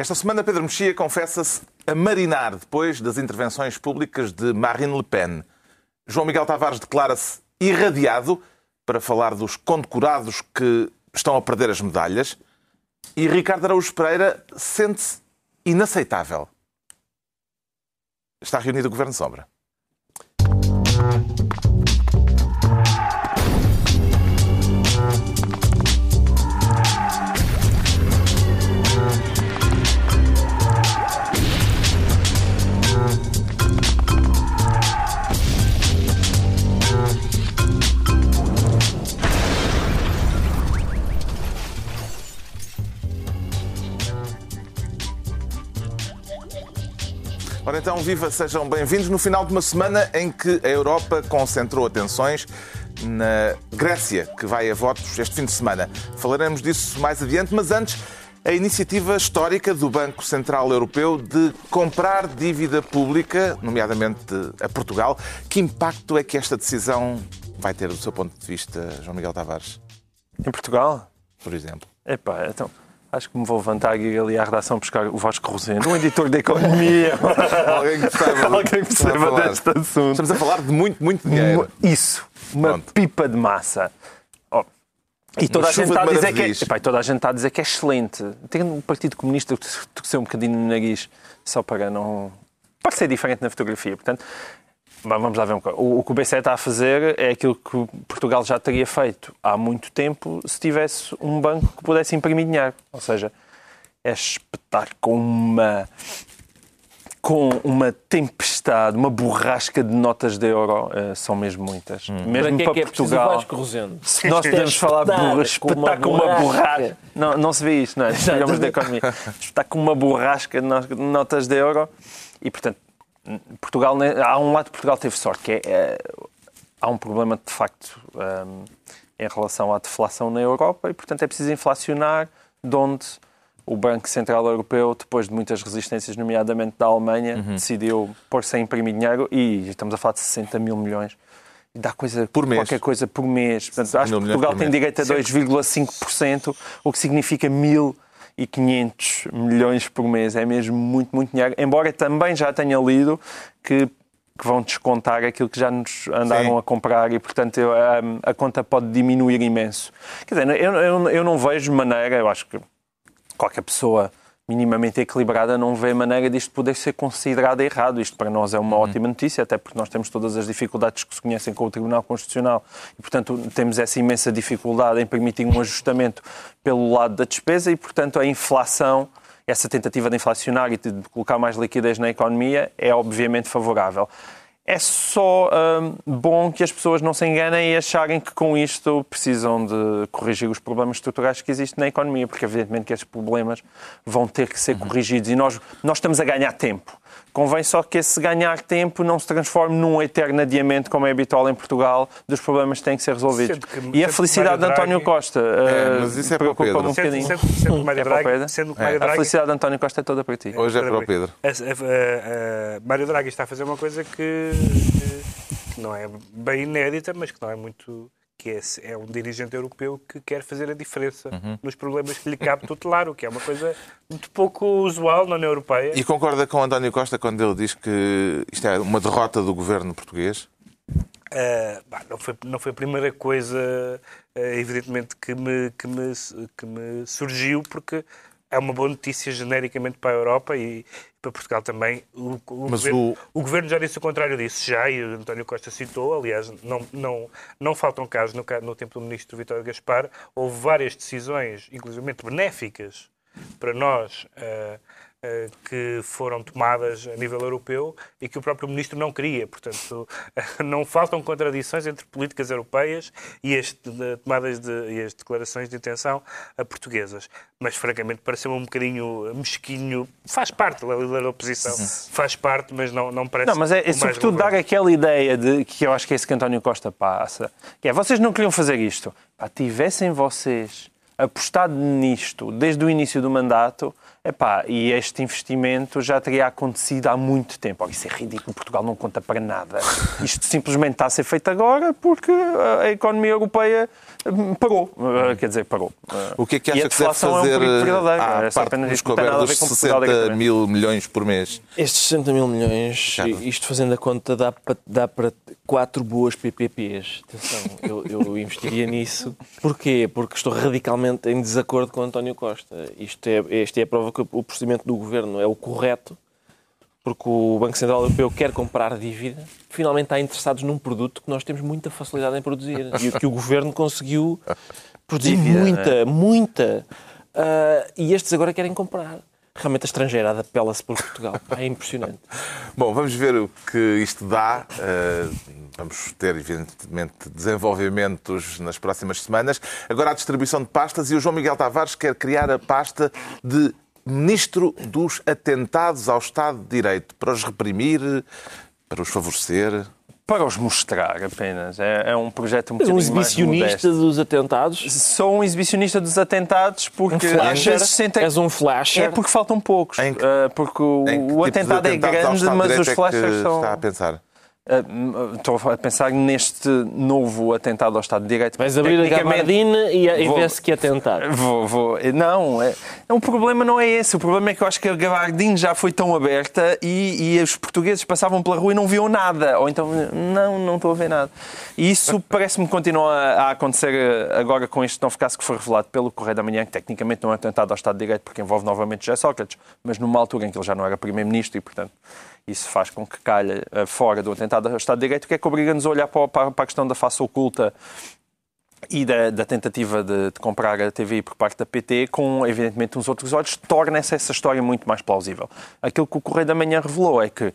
Esta semana, Pedro Mexia confessa-se a marinar depois das intervenções públicas de Marine Le Pen. João Miguel Tavares declara-se irradiado para falar dos condecorados que estão a perder as medalhas. E Ricardo Araújo Pereira sente-se inaceitável. Está reunido o Governo Sombra. Ora então, viva, sejam bem-vindos no final de uma semana em que a Europa concentrou atenções na Grécia, que vai a votos este fim de semana. Falaremos disso mais adiante, mas antes, a iniciativa histórica do Banco Central Europeu de comprar dívida pública, nomeadamente a Portugal. Que impacto é que esta decisão vai ter do seu ponto de vista, João Miguel Tavares? Em Portugal? Por exemplo. Epá, então, Acho que me vou levantar e ir ali à redação buscar o Vasco Rosendo, um editor de economia. Alguém que perceba, Alguém que perceba deste assunto. Estamos a falar de muito, muito dinheiro. Isso, uma Pronto. pipa de massa. Oh. E toda a, gente está a dizer que é, epá, toda a gente está a dizer que é excelente. Tem um Partido Comunista que torceu um bocadinho no nariz só para não parecer diferente na fotografia. Portanto, Vamos lá ver um pouco. O que o BCE está a fazer é aquilo que Portugal já teria feito há muito tempo se tivesse um banco que pudesse imprimir dinheiro. Ou seja, é espetar com uma com uma tempestade, uma borrasca de notas de euro, uh, são mesmo muitas. Hum. Mesmo para, que é para é Portugal. Se nós podemos falar burra, espetar com uma borrasca. Não, não se vê isto, não é? Digamos da economia. Espetar com uma borrasca de notas de euro e, portanto, Portugal, há um lado que Portugal teve sorte, que é, é há um problema de facto um, em relação à deflação na Europa e, portanto, é preciso inflacionar, de onde o Banco Central Europeu, depois de muitas resistências, nomeadamente da Alemanha, uhum. decidiu pôr-se a imprimir dinheiro e estamos a falar de 60 mil milhões. Dá coisa, por mês. qualquer coisa por mês. Portanto, acho que Portugal tem direito a 2,5%, o que significa mil e 500 milhões por mês. É mesmo muito, muito dinheiro. Embora também já tenha lido que que vão descontar aquilo que já nos andaram Sim. a comprar e, portanto, a, a, conta pode diminuir imenso. Quer dizer, eu, eu, eu não vejo maneira, eu acho que qualquer pessoa minimamente equilibrada não vê maneira disto poder ser considerado errado. Isto para nós é uma uhum. ótima notícia, até porque nós temos todas as dificuldades que se conhecem com o Tribunal Constitucional e, portanto, temos essa imensa dificuldade em permitir um ajustamento pelo lado da despesa e, portanto, a inflação essa tentativa de inflacionar e de colocar mais liquidez na economia é obviamente favorável é só hum, bom que as pessoas não se enganem e acharem que com isto precisam de corrigir os problemas estruturais que existem na economia, porque evidentemente que esses problemas vão ter que ser uhum. corrigidos e nós, nós estamos a ganhar tempo. Convém só que esse ganhar tempo não se transforme num eterno adiamento, como é habitual em Portugal, dos problemas que têm que ser resolvidos. Que, e a felicidade de António Costa é, mas isso é para o Pedro. um bocadinho. Sendo, sendo, Mário Draghi, sendo é. Draghi, a felicidade de António Costa é toda para ti. Hoje é para o Pedro. A, a, a, Mário Draghi está a fazer uma coisa que, que não é bem inédita, mas que não é muito que é, é, um dirigente europeu que quer fazer a diferença uhum. nos problemas que lhe cabe tutelar, o que é uma coisa muito pouco usual na União Europeia. E concorda com António Costa quando ele diz que isto é uma derrota do governo português? Uh, bah, não, foi, não foi a primeira coisa, uh, evidentemente, que me, que, me, que me surgiu, porque é uma boa notícia genericamente para a Europa e para Portugal também. O, o, governo, o... o, governo, já disse o contrário disso, já, e o António Costa citou, aliás, não, não, não faltam casos no, no tempo do ministro Vitório Gaspar, houve várias decisões, inclusive benéficas, para nós. Uh, que foram tomadas a nível europeu e que o próprio ministro não queria. Portanto, não faltam contradições entre políticas europeias e as tomadas de, e as declarações de intenção portuguesas. Mas, francamente, pareceu um bocadinho mesquinho. Faz parte da líder da oposição, faz parte, mas não, não parece. Não, mas é, é sobretudo dar aquela ideia de que eu acho que é isso que António Costa passa, que é vocês não queriam fazer isto. Pá, tivessem vocês apostado nisto desde o início do mandato, Epá, e este investimento já teria acontecido há muito tempo. Oh, isso é ridículo, Portugal não conta para nada. Isto simplesmente está a ser feito agora porque a economia europeia parou. Uh, quer dizer, parou. O que é que acha que deve fazer é um verdadeiro. à é parte dos dos 60 mil milhões por mês? Estes 60 mil milhões, isto fazendo a conta, dá para, dá para quatro boas PPPs. Atenção, eu, eu investiria nisso. Porquê? Porque estou radicalmente em desacordo com António Costa. Isto é, este é a prova que o procedimento do governo é o correto, porque o Banco Central Europeu quer comprar dívida, finalmente está interessados num produto que nós temos muita facilidade em produzir e que o governo conseguiu produzir dívida, muita, é? muita. Uh, e estes agora querem comprar. Realmente a estrangeirada apela-se por Portugal. É impressionante. Bom, vamos ver o que isto dá. Uh, vamos ter, evidentemente, desenvolvimentos nas próximas semanas. Agora a distribuição de pastas e o João Miguel Tavares quer criar a pasta de ministro dos atentados ao Estado de Direito, para os reprimir, para os favorecer? Para os mostrar apenas. É, é um projeto um bocadinho um exibicionista dos atentados? Sou um exibicionista dos atentados porque um às vezes sentem... És um flasher? É porque faltam poucos. Que... uh, porque o, o atentado é grande, mas os flashers é são... está a pensar? Estou a pensar neste novo atentado ao Estado de Direito. Vais abrir a gabardina e, e vê-se que atentar. Vou, vou. Não, é, o problema não é esse. O problema é que eu acho que a gabardina já foi tão aberta e, e, os portugueses passavam pela rua e não viam nada. Ou então, não, não estou a ver nada. E isso parece-me continuar a acontecer agora com este novo caso que foi revelado pelo Correio da Manhã, que tecnicamente não é atentado ao Estado de Direito porque envolve novamente José Sócrates, mas numa altura em que ele já não era Primeiro-Ministro e, portanto, isso faz com que calhe eh, fora do atentado ao Estado de Direito, que é que obriga-nos a olhar para a questão da face oculta e da, da tentativa de, de, comprar a TVI por parte da PT, com evidentemente uns outros olhos, torna-se essa história muito mais plausível. Aquilo que o Correio da Manhã revelou é que uh,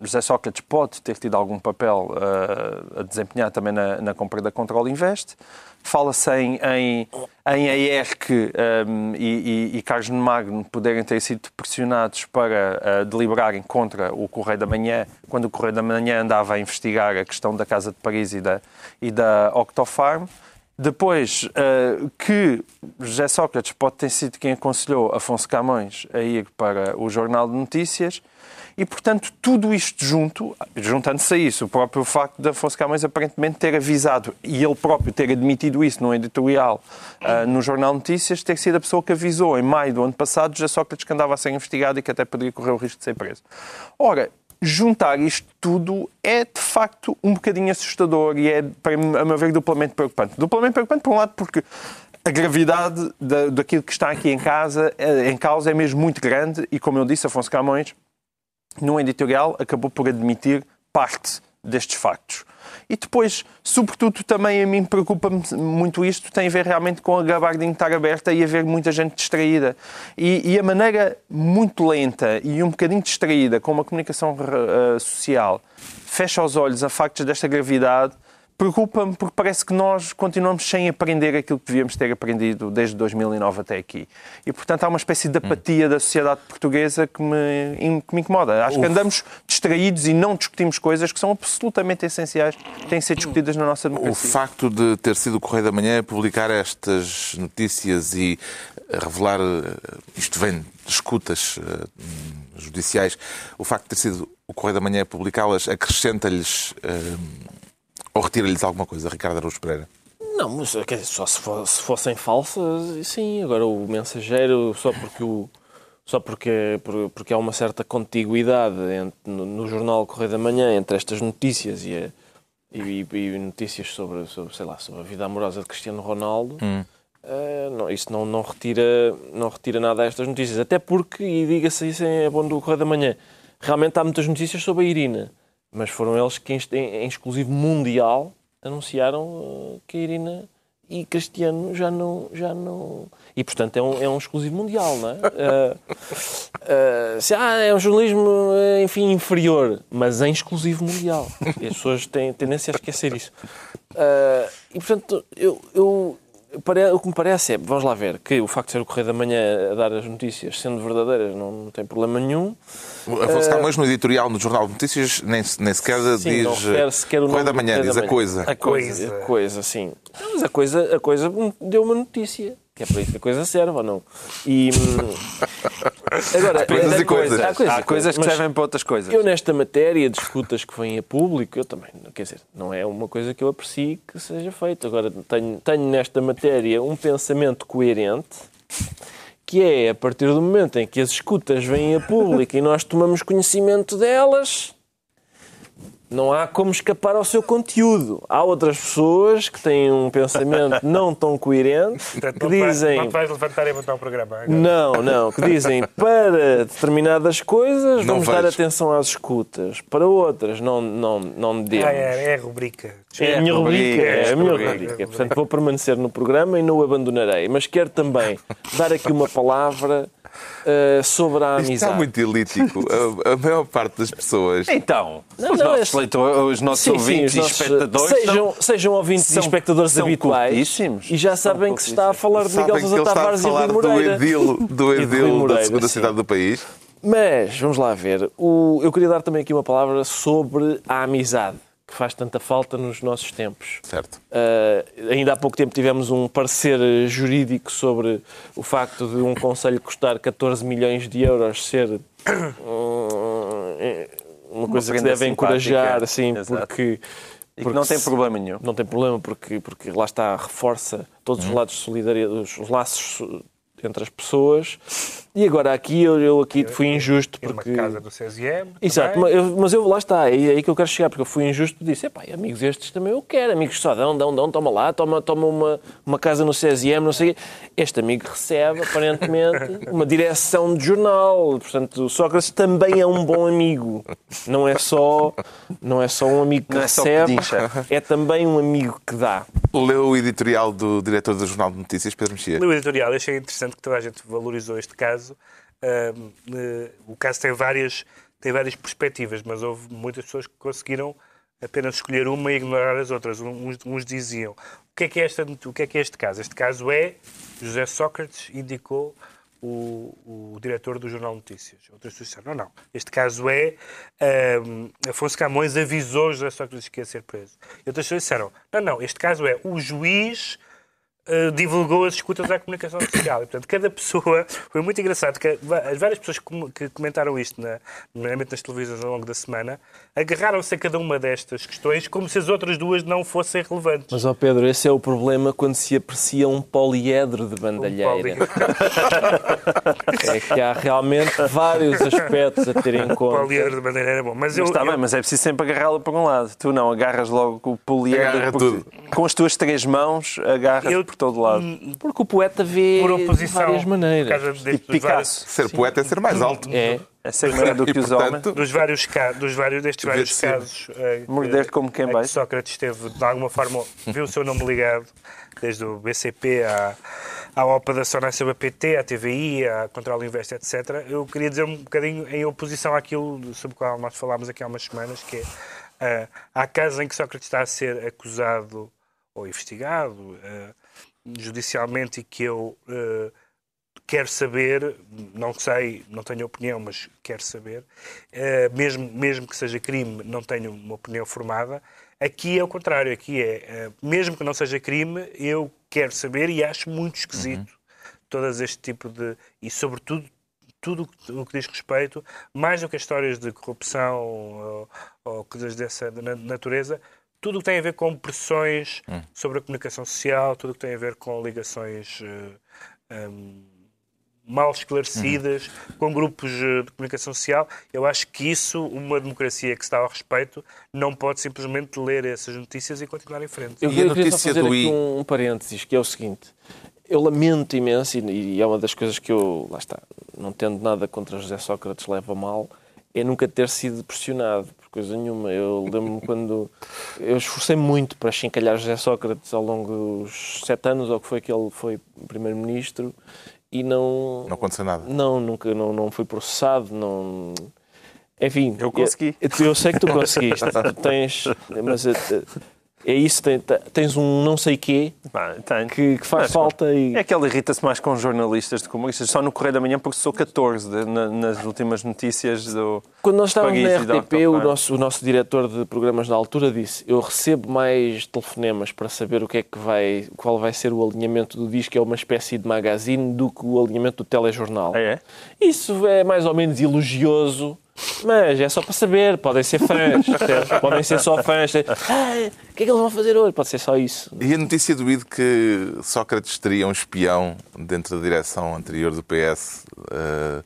José Sócrates pode ter tido algum papel uh, a desempenhar também na, na compra da Control Invest, Fala-se em, em, em ERC um, e, e, e Carlos Magno poderem ter sido pressionados para uh, deliberarem contra o Correio da Manhã, quando o Correio da Manhã andava a investigar a questão da Casa de Paris e da, e da Octofarm. Depois, uh, que José Sócrates pode ter sido quem aconselhou Afonso Camões a ir para o Jornal de Notícias e, portanto, tudo isto junto, juntando-se a isso, o próprio facto de Afonso Camões aparentemente ter avisado e ele próprio ter admitido isso no editorial uh, no Jornal Notícias, ter sido a pessoa que avisou em maio do ano passado já Sócrates que andava a ser investigado e que até poderia correr o risco de ser preso. Ora, juntar isto tudo é de facto um bocadinho assustador e é, para a meu ver, duplamente preocupante. Duplamente preocupante, por um lado, porque a gravidade da, daquilo que está aqui em casa, eh, em causa, é mesmo muito grande e, como eu disse, Afonso Camões num editorial, acabou por admitir parte destes factos. E depois, sobretudo, também a mim preocupa muito isto, tem a ver realmente com a gabardina estar aberta e haver muita gente distraída. E, e, a maneira muito lenta e um bocadinho distraída como a comunicação uh, social fecha os olhos a factos desta gravidade, preocupa-me porque parece que nós continuamos sem aprender aquilo que devíamos ter aprendido desde 2009 até aqui. E, portanto, há uma espécie de apatia da sociedade portuguesa que me, que me incomoda. Acho Uf. que andamos distraídos e não discutimos coisas que são absolutamente essenciais, que têm que ser discutidas na nossa democracia. O facto de ter sido o Correio da Manhã publicar estas notícias e revelar, eh, isto vem de escutas uh, judiciais, o facto de ter sido o Correio da Manhã publicá-las acrescenta-lhes ou retira-lhes alguma coisa, Ricardo Araújo Pereira? Não, mas quer dizer, só se, for, se, fossem falsas, sim. Agora o mensageiro, só porque o. Só porque, porque há uma certa contiguidade entre, no, no, jornal Correio da Manhã entre estas notícias e, a, e, e, notícias sobre, sobre, sei lá, sobre a vida amorosa de Cristiano Ronaldo, hum. uh, não, isso não, não, retira, não retira nada a estas notícias. Até porque, e diga-se isso é bom do Correio da Manhã, realmente há muitas notícias sobre a Irina. Mas foram eles que, em, exclusivo mundial, anunciaram uh, que a Irina e Cristiano já não. Já não... E, portanto, é um, é um exclusivo mundial, não é? Uh, uh, se, ah, é um jornalismo, enfim, inferior, mas em exclusivo mundial. E as pessoas têm tendência a esquecer isso. Uh, e, portanto, eu, eu, o que me parece é, vamos lá ver, que o facto de ser o Correio da Manhã a dar as notícias sendo verdadeiras não, não tem problema nenhum. Afonso uh, Camões, no editorial no Jornal de Notícias, nem, nem sequer sim, diz não sequer o Correio da Manhã, diz a coisa. A coisa. A coisa, sim. Mas a coisa, a coisa deu uma notícia, que é para isso que a coisa serve ou não. E, Agora, há coisas e coisas. Há coisas, há coisas que servem para outras coisas. Eu, nesta matéria de escutas que vêm a público, eu também, quer dizer, não é uma coisa que eu aprecio que seja feito. Agora, tenho, tenho nesta matéria um pensamento coerente que é a partir do momento em que as escutas vêm a público e nós tomamos conhecimento delas, não há como escapar ao seu conteúdo. Há outras pessoas que têm um pensamento não tão coerente que dizem. Não vais levantar e botar o programa. Agora. Não, não, que dizem para determinadas coisas não vamos vejo. dar atenção às escutas, para outras não, não, não demos. Ah, é, é a rubrica. É, a minha rubrica, é a minha rubrica. Portanto, vou permanecer no programa e não o abandonarei. Mas quero também dar aqui uma palavra uh, sobre a amizade. Isto está muito elítico. A, a, maior parte das pessoas. Então, não, os, não, nossos leitores, os nossos sim, ouvintes sim, os nossos, e espectadores. Sejam, são, sejam ouvintes são, e espectadores são habituais. E já sabem que se está a falar de Miguel Sousa Tavares e Rui Moreira. Do edil, do edil da segunda sim. cidade do país. Mas, vamos lá ver. O, eu queria dar também aqui uma palavra sobre a amizade que faz tanta falta nos nossos tempos. Certo. Uh, ainda há pouco tempo tivemos um parecer jurídico sobre o facto de um conselho custar 14 milhões de euros ser uh, uma, coisa que se deve encorajar, assim, porque e que não tem problema nenhum. Não tem problema porque, porque lá está, reforça todos os uhum. lados de solidariedade, os laços entre as pessoas. E agora aqui eu, eu aqui fui injusto porque... Uma casa do CSM Exato, mas eu, mas eu lá está, é aí que eu quero chegar, porque eu fui injusto e disse, epá, amigos estes também eu quero, amigos só dão, dão, dão, toma lá, toma, toma uma, uma casa no CSM, não sei Este amigo recebe, aparentemente, uma direção de jornal, portanto, Sócrates também é um bom amigo. Não é só, não é só um amigo que não recebe, é, é também um amigo que dá. Leu o editorial do diretor do Jornal de Notícias, Pedro Mexia? Leu o editorial, achei interessante que toda a gente valorizou este caso. Uh, o caso tem várias, tem várias perspectivas, mas houve muitas pessoas que conseguiram apenas escolher uma e ignorar as outras. Uns, uns diziam: o que, é que é esta, o que é que é este caso? Este caso é José Sócrates indicou o, o diretor do Jornal Notícias. Outras pessoas disseram, não, não. Este caso é um, Afonso Camões avisou José Sócrates que ia ser preso. E outras pessoas disseram, não, não, este caso é o juiz Uh, divulgou as escutas à comunicação social. E, portanto, cada pessoa. Foi muito engraçado que as várias pessoas que comentaram isto, na, nomeadamente nas televisões ao longo da semana, agarraram-se a cada uma destas questões como se as outras duas não fossem relevantes. Mas, ó Pedro, esse é o problema quando se aprecia um poliedro de bandalheira. Um é que há realmente vários aspectos a ter em conta. O poliedro de bandalheira é bom. Mas, eu, mas está eu... bem, mas é preciso sempre agarrá-lo para um lado. Tu não, agarras logo o poliedro. Porque, com as tuas três mãos, agarras eu, por todo lado. Hum, porque o poeta vê de várias maneiras. Tipo Picasso. Vários... Ser Sim. poeta é ser mais alto. É. É ser melhor do que os homens. Dos vários, dos vários, destes vários casos. Eh, Morder como quem vai. Sócrates teve, de alguma forma, viu o seu nome ligado, desde o BCP à, à OPA da Sona PT, à TVI, à Control Invest, etc. Eu queria dizer um bocadinho em oposição àquilo sobre o qual nós falámos aqui há umas semanas, que é uh, há casos em que Sócrates está a ser acusado ou investigado uh, judicialmente e que eu uh, quero saber, não sei, não tenho opinião, mas quero saber, uh, mesmo, mesmo que seja crime, não tenho uma opinião formada. Aqui é o contrário, aqui é, uh, mesmo que não seja crime, eu quero saber e acho muito esquisito uhum. todas este tipo de. e sobretudo tudo o que diz respeito, mais do que as histórias de corrupção ou, ou coisas dessa natureza, tudo o que tem a ver com pressões hum. sobre a comunicação social, tudo o que tem a ver com ligações uh, eh, um, mal esclarecidas, uhum. com grupos eh, de comunicação social. Eu acho que isso, uma democracia que está ao respeito, não pode simplesmente ler essas notícias e continuar em frente. Eu queria, queria só fazer aqui um, um parênteses, que é o seguinte. Eu lamento imenso, e é uma das coisas que eu, lá está, não tendo nada contra José Sócrates, leva mal, é nunca ter sido pressionado coisa nenhuma. Eu lembro-me quando. Eu esforcei muito para chincalhar José Sócrates ao longo dos sete anos, ou que foi que ele foi primeiro-ministro, e não. Não aconteceu nada. Não, nunca, não, não fui processado, não. Enfim. Eu consegui. Eu, eu sei que tu conseguiste. tu tens. Mas. É isso, tens um não sei quê que, que, faz Mas, falta. E... É que ele irrita-se mais com jornalistas de comunistas, só no Correio da Manhã, porque sou 14 de, na, nas últimas notícias do. Quando nós estávamos na RTP, o nosso, o nosso diretor de programas na altura disse: Eu recebo mais telefonemas para saber o que é que vai, qual vai ser o alinhamento do disco, que é uma espécie de magazine, do que o alinhamento do telejornal. Ah, é? Isso é mais ou menos elogioso mas é só para saber, podem ser fãs, podem ser só fãs. Ah, o que é que eles vão fazer hoje? Pode ser só isso. E a notícia do ID que Sócrates teria um espião dentro da direção anterior do PS eh,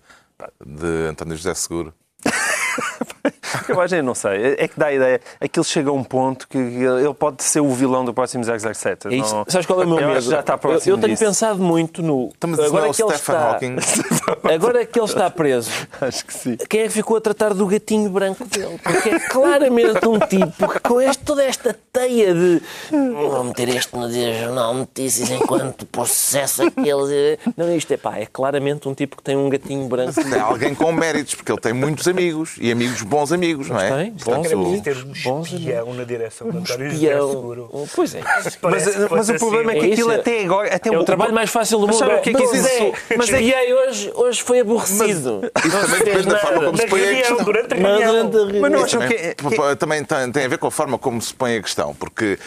de António José Seguro? Eu acho, não sei. É que dá a ideia. Aquilo chega a um ponto que ele pode ser o vilão do próximo 007. É isso. Não... Sabes qual é o meu medo? Já está próximo eu, eu tenho disso. pensado muito no. Estamos agora que ele está... Hawking. Agora que ele está preso. Acho que sim. Quem é que ficou a tratar do gatinho branco dele? Porque é claramente um tipo que com este, toda esta teia de. Vou meter este no dia jornal notícias enquanto processa aquele. Não, isto é pá, é claramente um tipo que tem um gatinho branco. É alguém com méritos, porque ele tem muitos amigos e amigos, bons amigos, não é? Tem, bons, amigos. ter um espião na direção António José Seguro. Pois é. Mas, mas o problema é que aquilo até agora... Até é o trabalho mais fácil do mundo. Mas, que é que mas, é, mas espiei hoje, hoje foi aborrecido. Mas, isso também depende da forma como se põe a questão. Durante a reunião. Mas não acham que... Também tem a ver com a forma como se põe a questão, porque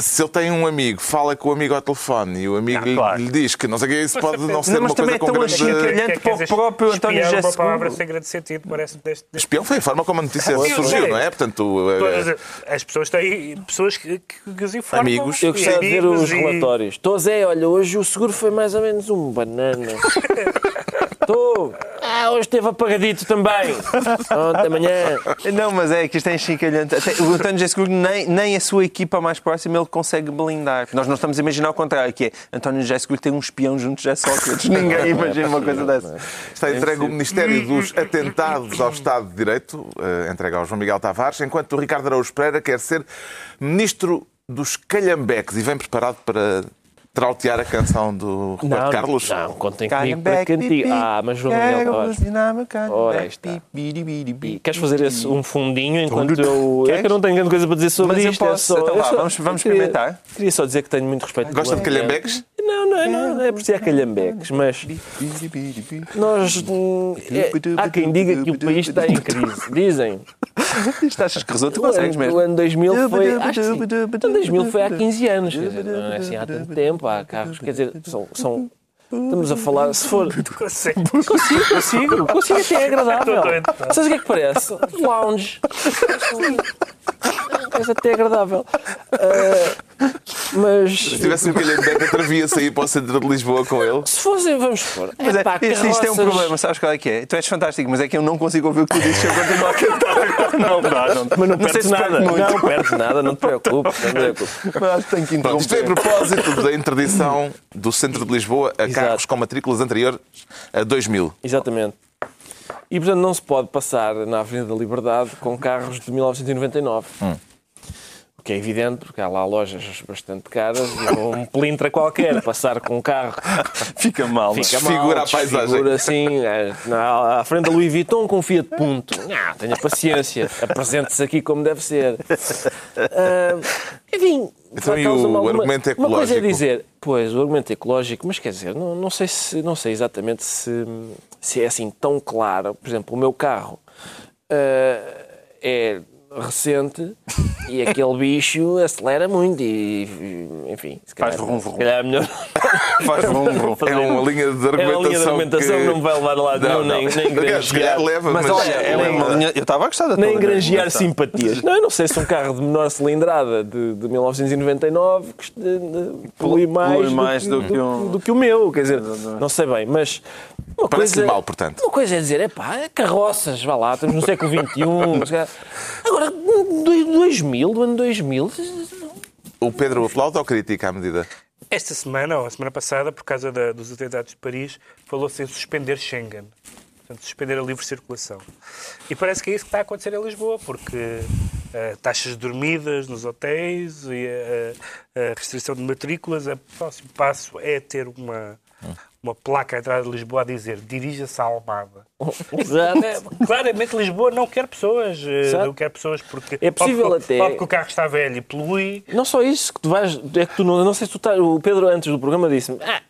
se ele tem um amigo, fala com o amigo ao telefone e o amigo ah, claro. lhe diz que não sei o que, isso pode não ser não, uma coisa é com grande... Mas para o próprio António José é uma palavra sem grande sentido, parece deste... Espião foi a forma como a notícia surgiu, não é? Portanto... É- as pessoas têm pessoas que, que, que os informam. Amigos. Eu gostava de ver os relatórios. Estou a Zé, olha, hoje o seguro foi mais ou menos um banana. Estou. Ah, hoje esteve apagadito também. Ontem amanhã. Não, mas é que isto é enchincalhante. O António José Seguro, nem, nem a sua equipa mais próxima, ele consegue blindar. Nós não estamos a imaginar o contrário, que é António José Seguro tem um espião junto de Sócrates. Ninguém imagina uma coisa dessa. Está entregue o Ministério dos Atentados ao Estado de Direito, uh, entregue ao João Miguel Tavares, enquanto o Ricardo Araújo Pereira quer ser Ministro dos Calhambeques e vem preparado para trautear a canção do Roberto não, Carlos? Não, contem comigo para cantigo. Ah, mas João Miguel, ora, ora está. queres fazer esse, um fundinho enquanto eu... É que eu não tenho grande coisa para dizer sobre mas isto. Eu é posso. É só, então, vamos, vamos experimentar. Queria só dizer que tenho muito respeito. Gosta de calhambeques? Não, não é, não, é por si calhambeques, mas nós... É, há quem diga que o país está em crise. Dizem. Isto achas que resulta? Tu consegues mesmo. O ano 2000 foi... Acho sim. O ano 2000 foi há 15 anos. Dizer, não é assim há tanto tempo. Há carros, quer dizer, são, são Estamos a falar, se for. Consigo, consigo, consigo, até é agradável. Sabes o que é que parece? Lounge. Parece até agradável. Uh, mas. Se tivesse um calhambeque, atrevia-se aí para o centro de Lisboa com ele. Se fossem, vamos supor. Mas é, pá, isto, isto é um problema, sabes qual é que é? Tu és fantástico, mas é que eu não consigo ouvir o que tu dizes se eu continuar a cantar. Não, não, não. Mas não, não perdes nada. Não perdes nada, não te preocupes. Não te preocupes. Mas acho que tenho que interromper. Isto é a propósito da interdição do centro de Lisboa a Exato. carros com matrículas anteriores a 2000. Exatamente. E, portanto, não se pode passar na Avenida da Liberdade com carros de 1999. Hum. Que é evidente, porque há lá lojas bastante caras e um pelintra qualquer passar com um carro fica mal, fica mal figura a paisagem. Figura assim, é, à frente da Louis Vuitton com Fiat Punto. Não, tenha paciência, apresente-se aqui como deve ser. Uh, enfim, então, e o uma, argumento ecológico? Uma coisa é dizer, pois, o argumento ecológico, mas quer dizer, não, não, sei, se, não sei exatamente se, se é assim tão claro. Por exemplo, o meu carro uh, é recente e aquele bicho acelera muito e, enfim, se calhar, faz vrum, vrum. Se calhar é melhor. faz vrum, vrum. É uma linha de argumentação. É uma linha de argumentação que não me vai levar a lado não, nem, nem granjear. leva, mas, mas olha, é uma linha, eu estava a gostar da Nem granjear simpatias. Não, eu não sei se um carro de menor cilindrada de, de 1999 que polui mais, polui mais do, do, que, do, do, que o meu, quer dizer, não sei bem, mas uma coisa, mal, portanto. Uma coisa é dizer, é pá, carroças, vá lá, estamos no século XXI. Agora, 2000, do ano 2000. O Pedro aplaude ou critica a medida? Esta semana, ou a semana passada, por causa da, dos atentados de Paris, falou-se em suspender Schengen. Portanto, suspender a livre circulação. E parece que é isso que está a acontecer em Lisboa, porque uh, taxas dormidas nos hotéis e a, a restrição de matrículas, o próximo passo é ter uma, uma placa entrada de Lisboa a dizer dirija-se à Almada. É, claramente Lisboa não quer pessoas. Eh, Exato. Não quer pessoas porque é possível pode, até. Pode que o carro está velho e polui. Não só isso, que tu vais. É que tu não, não sei se tu estás. O Pedro antes do programa disse-me. Ah,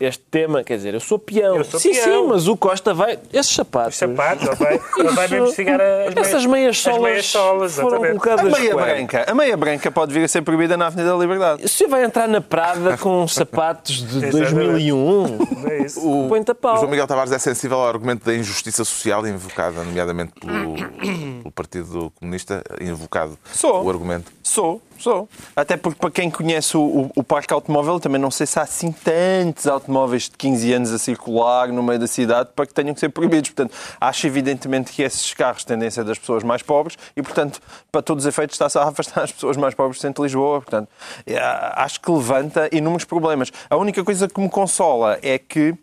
este tema, quer dizer, eu sou peão. Eu sou sim, peão. sim, mas o Costa vai. Esses sapatos. Os sapatos, ele vai, ele vai mesmo investigar as Essas meias solas. As meias solas, foram colocadas. A meia branca. A meia branca pode vir a ser proibida na Avenida da Liberdade. Se vai entrar na Prada com sapatos de 2001, é isso. o põe-te a pau. O João Miguel Tavares é sensível ao argumento da injustiça social invocada, nomeadamente pelo, pelo Partido Comunista, invocado Sou. o argumento. Sou. Sou. Até porque, para quem conhece o, o, o, parque automóvel, também não sei se há assim tantos automóveis de 15 anos a circular no meio da cidade para que tenham que ser proibidos. Portanto, acho evidentemente que esses carros tendem a ser das pessoas mais pobres e, portanto, para todos os efeitos, está-se a afastar as pessoas mais pobres do centro de Lisboa. Portanto, é, acho que levanta inúmeros problemas. A única coisa que me consola é que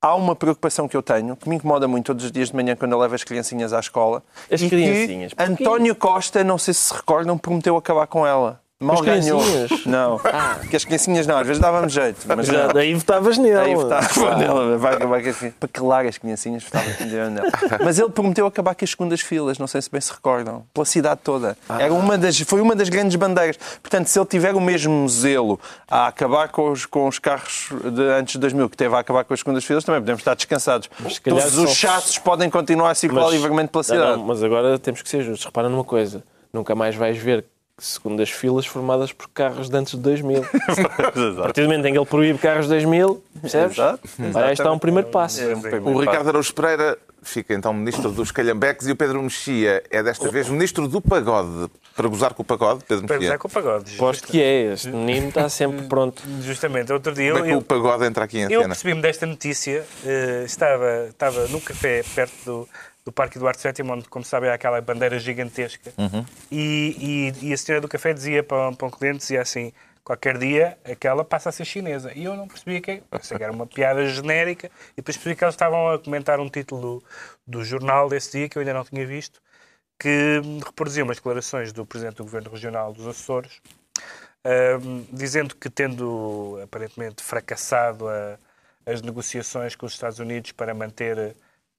há uma preocupação que eu tenho, que me incomoda muito todos os dias de manhã quando eu levo as criancinhas à escola. As e criancinhas? Que António Costa, não sei se se recordam, prometeu acabar com ela. Mal ganhou. Não. Ah. Porque as criancinhas não, às vezes dava-me jeito. Mas Já, daí votavas nele. Aí votava nele. Vai acabar com as Para calar as criancinhas, votava nele. Mas ele prometeu acabar com as segundas filas, não sei se bem se recordam. Pela cidade toda. Ah. Era uma das, foi uma das grandes bandeiras. Portanto, se ele tiver o mesmo zelo a acabar com os, com os carros de antes de 2000 que teve a acabar com as segundas filas, também podemos estar descansados. Mas, Todos os chassos podem continuar a circular mas, livremente pela cidade. Não, mas agora temos que ser justos. Repara numa coisa. Nunca mais vais ver segundas filas formadas por carros de antes de 2000. a partir do momento em que ele proíbe carros de 2000, percebes? Exato. Aí está um primeiro passo. É um primeiro o Ricardo Araújo Pereira fica então ministro dos calhambeques e o Pedro Mexia é desta vez ministro do pagode. Para gozar com o pagode, Pedro Mexia? Para gozar com o pagode. Posto que é, este menino está sempre pronto. Justamente, outro dia... Como é que o pagode entra aqui em eu cena? Eu percebi-me desta notícia, uh, estava, estava num café perto do, do Parque Eduardo VII, onde, como sabem, há aquela bandeira gigantesca. Uhum. E, e, e, a senhora do café dizia para, para um cliente, dizia assim, qualquer dia aquela passa a ser chinesa. E eu não percebia que, que era uma piada genérica. E depois percebi que eles estavam a comentar um título do, do jornal desse dia, que eu ainda não tinha visto, que reproduzia umas declarações do Presidente do Governo Regional dos Açores, uh, dizendo que, tendo aparentemente fracassado a, as negociações com os Estados Unidos para manter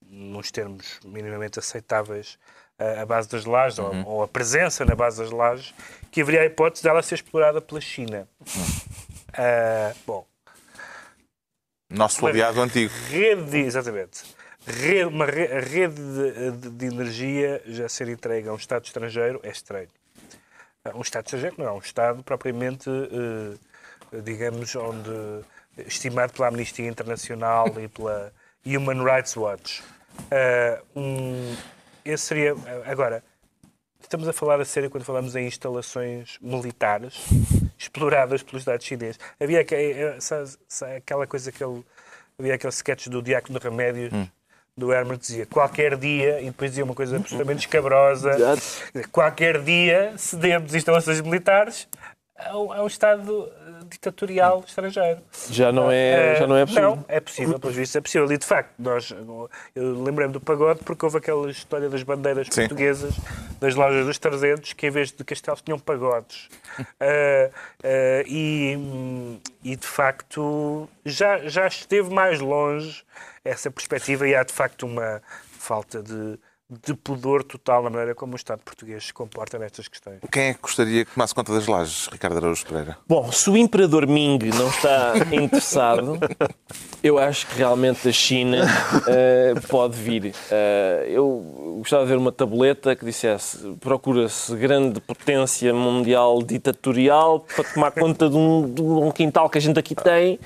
nos termos minimamente aceitáveis, a base das lajes, uhum. ou, ou, a presença na base das lajes, que haveria a hipótese dela ser explorada pela China. Uhum. Uh, bom. Nosso aliado antigo. Rede, exatamente. Rede, uma rede, a rede de, de, de, energia já ser entregue a um Estado estrangeiro é estranho. Uh, um Estado estrangeiro não é um Estado propriamente, uh, digamos, onde estimado pela Amnistia Internacional e pela Human Rights Watch. Uh, um, esse seria. Agora, estamos a falar a sério quando falamos em instalações militares exploradas pelos Estados chineses. Havia aquela coisa que ele. Havia aquele sketch do Diácono de Remédios. Hum do Herman dizia qualquer dia, e depois dizia uma coisa absolutamente escabrosa, qualquer dia cedemos instalações militares a um, Estado ditatorial estrangeiro. Já não é, já não é possível? Não, é possível, pelos vistos é possível. E, de facto, nós, eu lembrei-me do pagode porque houve aquela história das bandeiras Sim. portuguesas, das lojas dos 300, que em vez de castelos tinham pagodes. uh, uh, e, e, de facto, já, já esteve mais longe essa perspectiva e há, de facto, uma falta de de pudor total na maneira como o Estado português se comporta nestas questões. Quem é que gostaria que tomasse conta das lajes, Ricardo Araújo Pereira? Bom, se o Imperador Ming não está interessado, eu acho que realmente a China uh, pode vir. Uh, eu gostava de ver uma tabuleta que dissesse procura-se grande potência mundial ditatorial para tomar conta de um, de um quintal que a gente aqui tem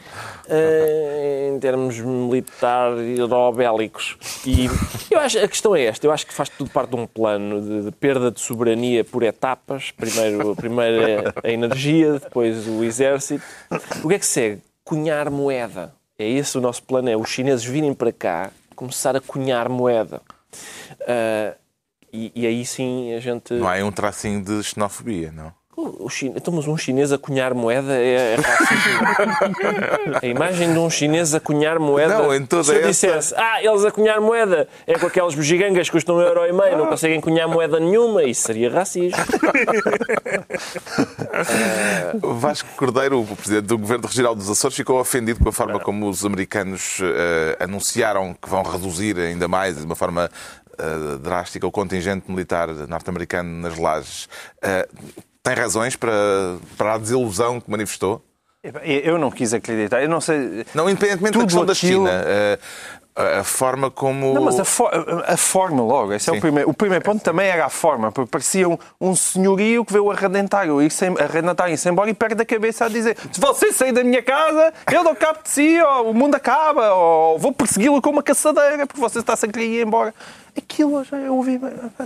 em termos militares ou bélicos. E eu acho, a questão é esta, eu acho que faz tudo parte de um plano de, de perda de soberania por etapas. Primeiro, primeiro a energia, depois o exército. O que é que segue? Cunhar moeda. É esse o nosso plano, é os chineses virem para cá, começar a cunhar moeda. Uh, e, e, aí sim a gente. Não há um tracinho de xenofobia, não? O. Então, mas um chinês a cunhar moeda é, é A imagem de um chinês a cunhar moeda. Não, em toda Se eu essa... dissesse, ah, eles a cunhar moeda é com aquelas bugigangas que custam um euro e meio, não conseguem cunhar moeda nenhuma, isso seria racismo. uh... Vasco Cordeiro, o presidente do Governo Regional dos Açores, ficou ofendido com a forma como os americanos uh, anunciaram que vão reduzir ainda mais, de uma forma uh, drástica, o contingente militar norte-americano nas lajes. Tem razões para, para a desilusão que manifestou? Eu não quis acreditar. Eu não sei. Não, independentemente da questão aquilo... da China. Eh, a forma como. Não, mas a, for, a forma logo, esse Sim. é o primeiro. O primeiro ponto também era a forma, porque parecia um, um senhorio que veio arredentar, ir sem, arredentar e embora e perde a cabeça a dizer: se você sair da minha casa, eu dou cabo de si, ou o mundo acaba, ou vou persegui-lo com uma caçadeira, porque você está sem querer ir embora. Aquilo já eu ouvi,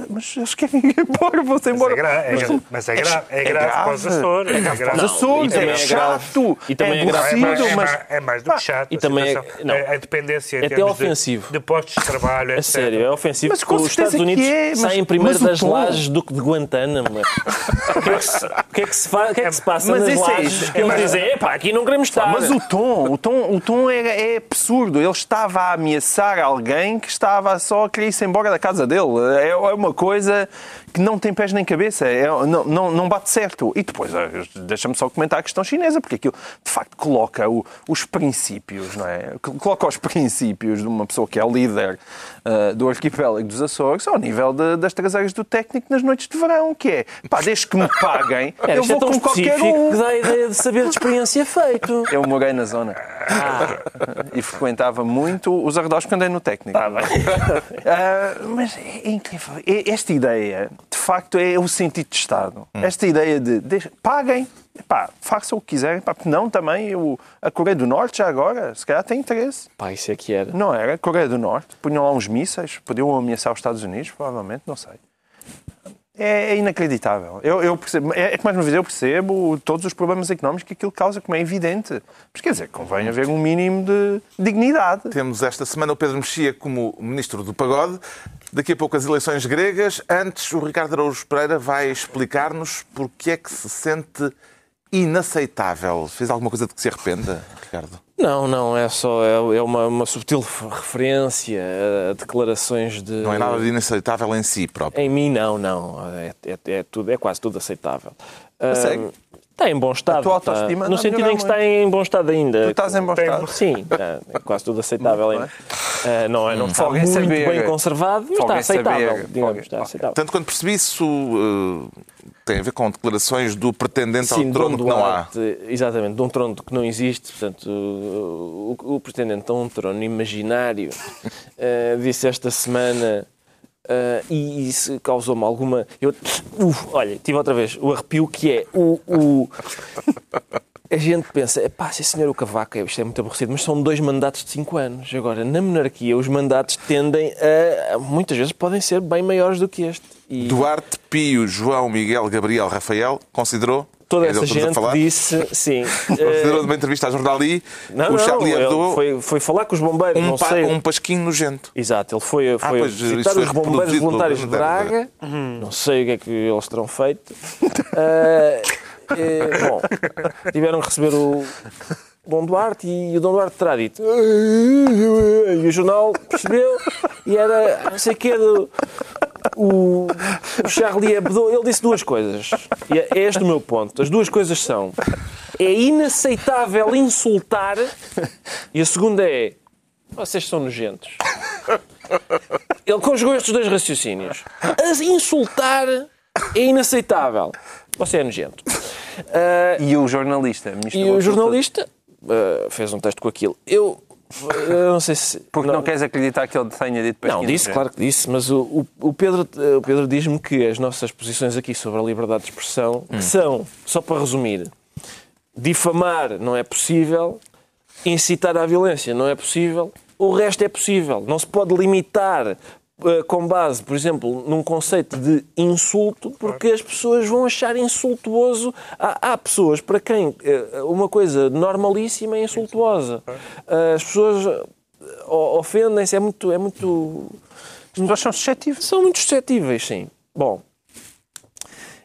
mas eles querem ir embora, vão-se embora. Mas é, grave, é, é grave para os Açores. É grave para os Açores, é, chato, e também é, aborrecido, mas... É mais do que chato. E também é, a independência é até ofensivo. De, postos de trabalho, etc. sério, é ofensivo mas, porque os Estados Unidos é, mas, saem primeiro das lajes do que de Guantánamo. O que é que se, é é passa mas nas lajes? É, eles dizem, epá, aqui não queremos estar. Mas o tom, o tom, o tom é, é absurdo. Ele estava a ameaçar alguém que estava só a querer ir embora da casa dele. É, é uma coisa que não tem pés nem cabeça, é, não, não, não bate certo. E depois, eh, deixa-me só comentar a questão chinesa, porque aquilo de facto coloca o, os princípios, não é? Coloca os princípios de uma pessoa que é líder uh, do arquipélago dos Açores ao nível de, das traseiras do técnico nas noites de verão, que é, pá, desde que me paguem, é, eu vou é com qualquer um. que dá a ideia de saber de experiência feito. Eu morei na zona. Ah. E frequentava muito os arredores quando andei no técnico. Ah, bem. Uh, mas é incrível. Esta ideia de facto, é o sentido de Estado. Hum. Esta ideia de, de paguem, pá, façam o que quiserem, pá, porque não também o, a Coreia do Norte já agora, se calhar tem interesse. Pá, isso é que era. Não era, a Coreia do Norte, punham lá uns mísseis, podiam ameaçar os Estados Unidos, provavelmente, não sei. É, é inacreditável. Eu, eu percebo, é, é, que mais uma vez eu percebo todos os problemas económicos que aquilo causa, como é evidente. Mas quer dizer, convém haver um mínimo de dignidade. Temos esta semana o Pedro Mexia como Ministro do Pagode. Daqui a pouco as eleições gregas. Antes, o Ricardo Araújo Pereira vai explicar-nos porque é que se sente inaceitável. Fez alguma coisa de que se arrependa, Ricardo? Não, não, é só é, é uma, uma subtil referência a declarações de. Não é nada de inaceitável em si próprio. Em mim, não, não. É, é, é tudo, é quase tudo aceitável. Uh, Está em bom estado. A tua autoestima está, no sentido em que está em bom estado ainda. Tu estás em bom estado? Sim, é quase tudo aceitável ainda. Uh, não, é, não está muito saber, bem conservado, mas está aceitável. Saber, digamos, está aceitável. Tanto quanto percebi, isso uh, tem a ver com declarações do pretendente Sim, ao trono que não há. Exatamente, de um trono que não existe. Portanto, o, o, o pretendente a um trono imaginário uh, disse esta semana Uh, e isso causou-me alguma. Eu, uh, olha, tive outra vez o arrepio que é o. o... A gente pensa, pá, sim senhor, o Cavaco, isto é muito aborrecido, mas são dois mandatos de cinco anos. Agora, na monarquia, os mandatos tendem a. muitas vezes podem ser bem maiores do que este. E... Duarte, Pio, João, Miguel, Gabriel, Rafael, considerou? Toda essa gente disse, sim. Considerou uma entrevista à Jornali, não, o Charlie Hebdo... Foi, foi falar com os bombeiros, um não sei... Um pasquinho nogento. Exato, ele foi, ah, foi ah, pois, visitar os bombeiros voluntários de Braga, uhum. não sei o que é que eles terão feito. uh, bom, tiveram que receber o... Dom Duarte e o Dom Duarte terá dito e o jornal percebeu e era não sei o que do, o, o Charlie Hebdo, ele disse duas coisas. E é este o meu ponto. As duas coisas são: é inaceitável insultar, e a segunda é: vocês são nojentos. Ele conjugou estes dois raciocínios. A insultar é inaceitável. Você é nojento. Uh, e o jornalista? E o jornalista uh, fez um texto com aquilo. Eu eu não sei se. Porque não, não queres acreditar que ele tenha dito para Não, disse, claro que disse, mas o, o, Pedro, o Pedro diz-me que as nossas posições aqui sobre a liberdade de expressão, hum. são, só para resumir, difamar não é possível, incitar à violência não é possível, o resto é possível. Não se pode limitar com base, por exemplo, num conceito de insulto, porque as pessoas vão achar insultuoso. Há, há pessoas para quem eh, uma coisa normalíssima é insultuosa. Eh, as pessoas ofendem-se, é muito. É muito... São suscetíveis. São muito suscetíveis, sim. Bom.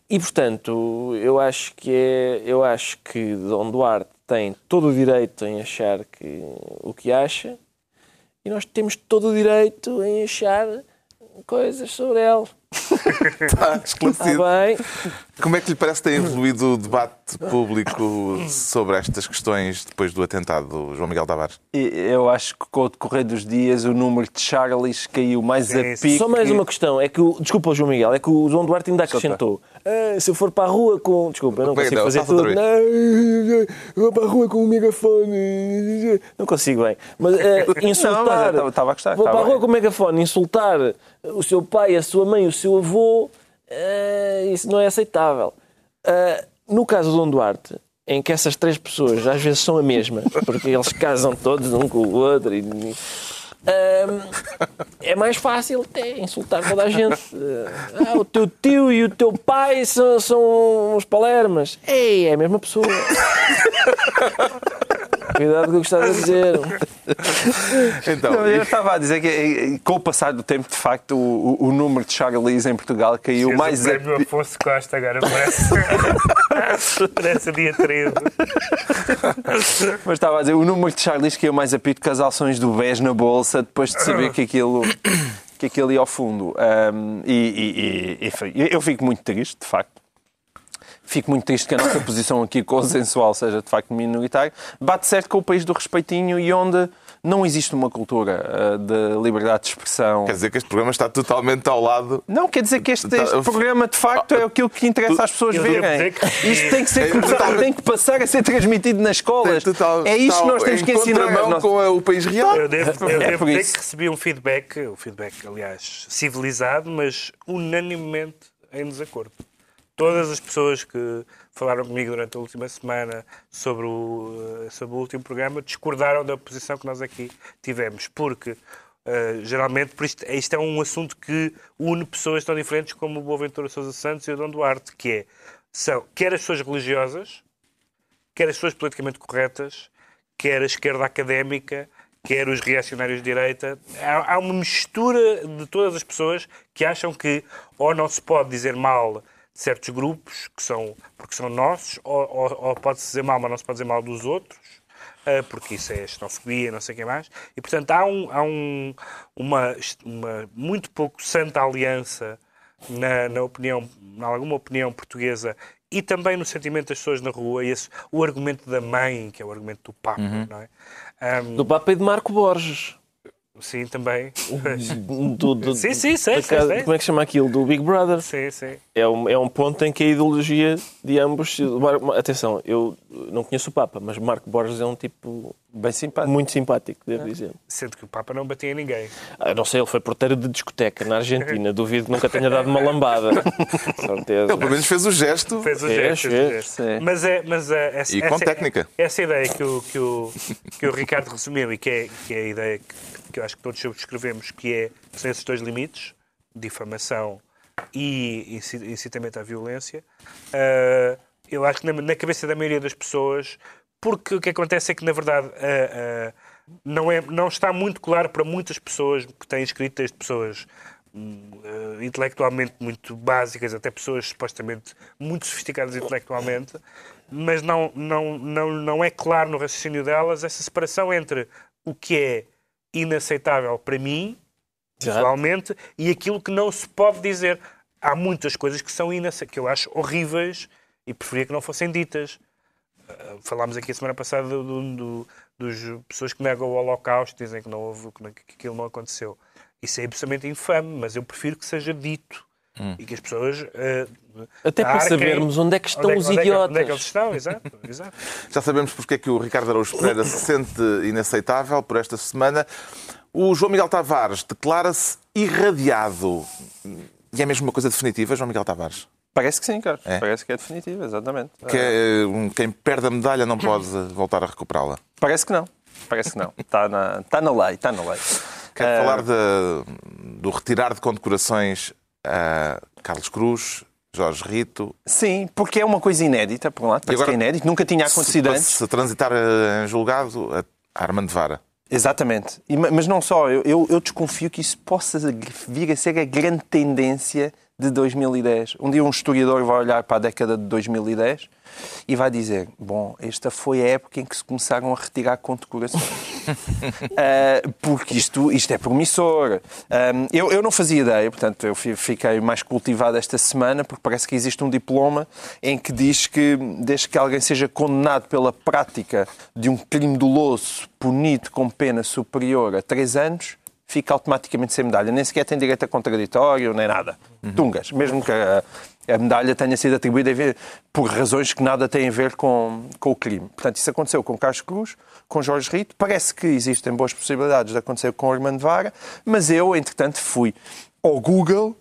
e portanto, eu acho que é, eu acho que Dom Duarte tem todo o direito em achar que o que acha e nós temos todo o direito em achar coisas sobre ele. Está esclarecido. Está bem. Como é que lhe parece ter evoluído o debate público sobre estas questões depois do atentado do João Miguel Tavares? Eu acho que com o decorrer dos dias o número de Charlies caiu mais Sim, a pique. Só mais uma questão, é que o, desculpa João Miguel, é que o João Duarte ainda acrescentou. "Ah, se eu for para a rua com. Desculpa, eu não consigo não? fazer tudo. Não, eu vou para a rua com um megafone. Não consigo bem. Mas insultar. Não, mas estava a gostar, Vou para a rua com o megafone, insultar o seu pai, a sua mãe, o seu avô, eh, isso não é aceitável. Ah, no caso do Dom Duarte, em que essas três pessoas às vezes são a mesma, porque eles casam todos um com o outro e. Ahm, é mais fácil até insultar toda a gente. Ah, o teu tio e o teu pai são, são uns palermas. Ei, é a mesma pessoa. Cuidado com o que estás a dizer. Então, Não, eu estava a dizer que com o passar do tempo, de facto, o, o- número de Charlies em Portugal caiu Fez mais o a prémio pique. Afonso Costa agora parece. parece dia 13. Mas estava a dizer, o número de Charlies caiu mais a pique que as ações do BES na bolsa depois de saber que aquilo, que aquilo ia ao fundo. Ahm, e, e- e- eu fico muito triste, de facto. Fico muito triste que a nossa posição aqui consensual seja de facto minoritária. Bate certo com o país do respeitinho e onde não existe uma cultura ah, de liberdade de expressão. quer dizer que este programa está totalmente ao lado. Não, quer dizer que este, Tá- este programa de facto é aquilo que interessa às pessoas verem. que- Isto tem que, ser, É começar- total- tem que passar a ser transmitido nas escolas. Total- é isto que nós temos em que ensinar. às nossas- com o país real. Eu devo, eu É devo isso. que recebi um feedback, um feedback, aliás, civilizado, mas unanimemente em desacordo. Todas as pessoas que falaram comigo durante a última semana sobre o, eh, sobre o último programa discordaram da posição que nós aqui tivemos, porque eh, geralmente por isto, isto é um assunto que une pessoas tão diferentes como o Boaventura Sousa Santos e o Dom Duarte, que é, são quer as pessoas religiosas, quer as pessoas politicamente corretas, quer a esquerda académica, quer os reacionários de direita. Há, há uma mistura de todas as pessoas que acham que ou não se pode dizer mal certos grupos, que são, porque são nossos, ou, ou- ou pode-se dizer mal, mas não se pode dizer mal dos outros, ah, porque isso é xenofobia, não sei o que mais. E, portanto, há, um, há um- uma, uma muito pouco santa aliança na, na opinião, em alguma opinião portuguesa e também no sentimento das pessoas na rua, esse, o argumento da mãe, que é o argumento do Papa, não é? Ahm, Do Papa e de Marco Borges. Sim, também. Do, do- Sim, sim, sei, da sei, casa- sei. Como é que chama aquilo? Do Big Brother. sim, sim. É um, é um ponto em que a ideologia de ambos. Atenção, eu não conheço o Papa, mas Marco Borges é um tipo Bem simpático. muito simpático, devo dizer. Sendo que o Papa não batia em ninguém. Ah, não sei, ele foi porteiro de discoteca na Argentina. Duvido que nunca tenha dado uma lambada. Certeza. Ele pelo menos fez o gesto. Fez o gesto. fez o fez, gesto. sim. Mas é, mas é, essa, E com essa- técnica. Essa ideia que o, que o, que o Ricardo resumiu e que é, que é a ideia que, que eu acho que todos subscrevemos, que é, são esses dois limites, difamação e inci- incitamento à violência, ah, eu acho que na, na cabeça da maioria das pessoas, porque o que acontece é que, na verdade, ah, ah, não, é, não está muito claro para muitas pessoas que têm escrito desde pessoas eh, intelectualmente muito básicas, até pessoas supostamente muito sofisticadas intelectualmente, mas não, não, não, não é claro no raciocínio delas essa separação entre o que é inaceitável para mim, pessoalmente, e aquilo que não se pode dizer. Há muitas coisas que são inaceitáveis, que eu acho horríveis e preferia que não fossem ditas. Uh, Falámos aqui a semana passada do, do, do- dos pessoas que negam o Holocausto, dizem que, não houve, que aquilo não aconteceu. Isso é absolutamente infame, mas eu prefiro que seja dito e que as pessoas. uh, Até para sabermos onde é que estão onde é os onde é que- idiotas. Onde é que eles estão, exato. exato. Já sabemos porque é que o Ricardo Araújo Pereira se sente inaceitável por esta semana. O João Miguel Tavares declara-se irradiado. E é mesmo uma coisa definitiva, João Miguel Tavares? Parece que sim, cara. É? Parece que é definitivo, exatamente. Que é, quem perde a medalha não pode voltar a recuperá-la. Parece que não. Parece que não. Está na, está na lei, está na lei. Quero Eh, falar de- do retirar de condecorações a Carlos Cruz, Jorge Rito. Sim, porque é uma coisa inédita, por um lado, parece agora, que é inédito, nunca tinha acontecido se, antes. se transitar eh, em julgado a Armando Vara. Exatamente. E ma- mas não só, eu, eu, eu desconfio que isso possa vir a ser a grande tendência de 2010. Um dia um historiador vai olhar para a década de 2010 e vai dizer: Bom, esta foi a época em que se começaram a retirar condecorações. Uh, porque isto, isto é promissor. Um, eu, eu não fazia ideia, portanto, eu fiquei mais cultivado esta semana, porque parece que existe um diploma em que diz que, desde que alguém seja condenado pela prática de um crime doloso punido com pena superior a 3 anos, fica automaticamente sem medalha. Nem sequer tem direito a contraditório, nem nada. Uhum. Tungas. Mesmo que a, a, medalha tenha sido atribuída por razões que nada têm a ver com, com o crime. Portanto, isso aconteceu com Carlos Cruz, com Jorge Rito. Parece que existem boas possibilidades de acontecer com o Armando Vara, mas eu, entretanto, fui ao Google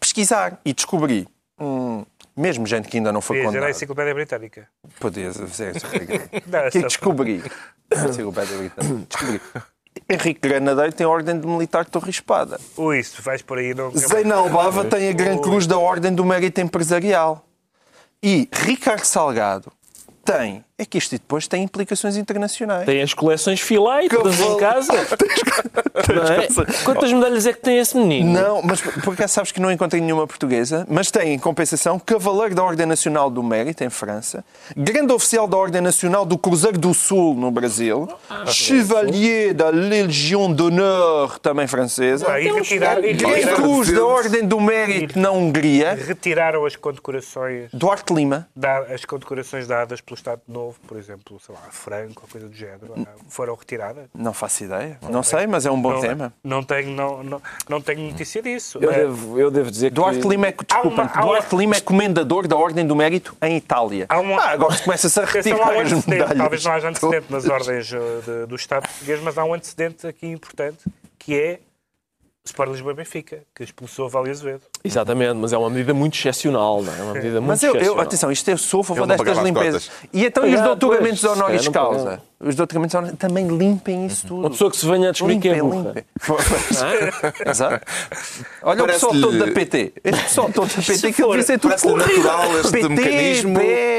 pesquisar e descobri. Hum, mesmo gente que ainda não foi condenada. Era a Enciclopédia Britânica. Podia dizer isso. que descobri. Enciclopédia Britânica. Descobri Henrique Granadeiro tem a Ordem de Militar de Torre Espada. Ui, se vais por aí não... Zeinal Bava tem a Grande Cruz da Ordem do Mérito Empresarial. E Ricardo Salgado tem é que isto depois tem implicações internacionais. Tem as coleções Filai todas em casa. é? Quantas medalhas é que tem esse menino? Não, mas por acaso sabes que não encontrei nenhuma portuguesa, mas tem em compensação Cavaleiro da Ordem Nacional do Mérito, em França, Grande Oficial da Ordem Nacional do Cruzeiro do Sul, no Brasil, ah, Chevalier da Légion d'Honneur, também francesa, ah, e retirar, Grande Cruz da Ordem do Mérito, na Hungria. Retiraram as condecorações. Duarte Lima. Da, as condecorações dadas pelo Estado Novo novo, por exemplo, sei lá, Franco ou coisa do género, foram retiradas? Não faço ideia. Não, não sei, mas é um bom não, tema. Não tenho, não, não, não tenho notícia disso. Eu, é... devo, eu devo dizer Duarte que... Lima é, desculpa, uma, Duarte uma... Lima é comendador da Ordem do Mérito em Itália. Uma... Ah, agora começa-se a retirar um as medalhas. Talvez não haja antecedente nas ordens eh, de, do Estado português, mas há um antecedente aqui importante, que é Sport Lisboa e Benfica, que expulsou Vale Azevedo. Exatamente, mas é uma medida muito excepcional, não é? é uma medida muito mas eu, eu, atenção, isto é sou a favor destas limpezas. E então e os doutoramentos pois, honoris causa? Os doutoramentos honoris também limpem isso tudo. Uma pessoa que se venha a descobrir que é burra. Exato. Olha o pessoal todo da PT. Este pessoal todo da PT que ele ser tudo natural este PT, mecanismo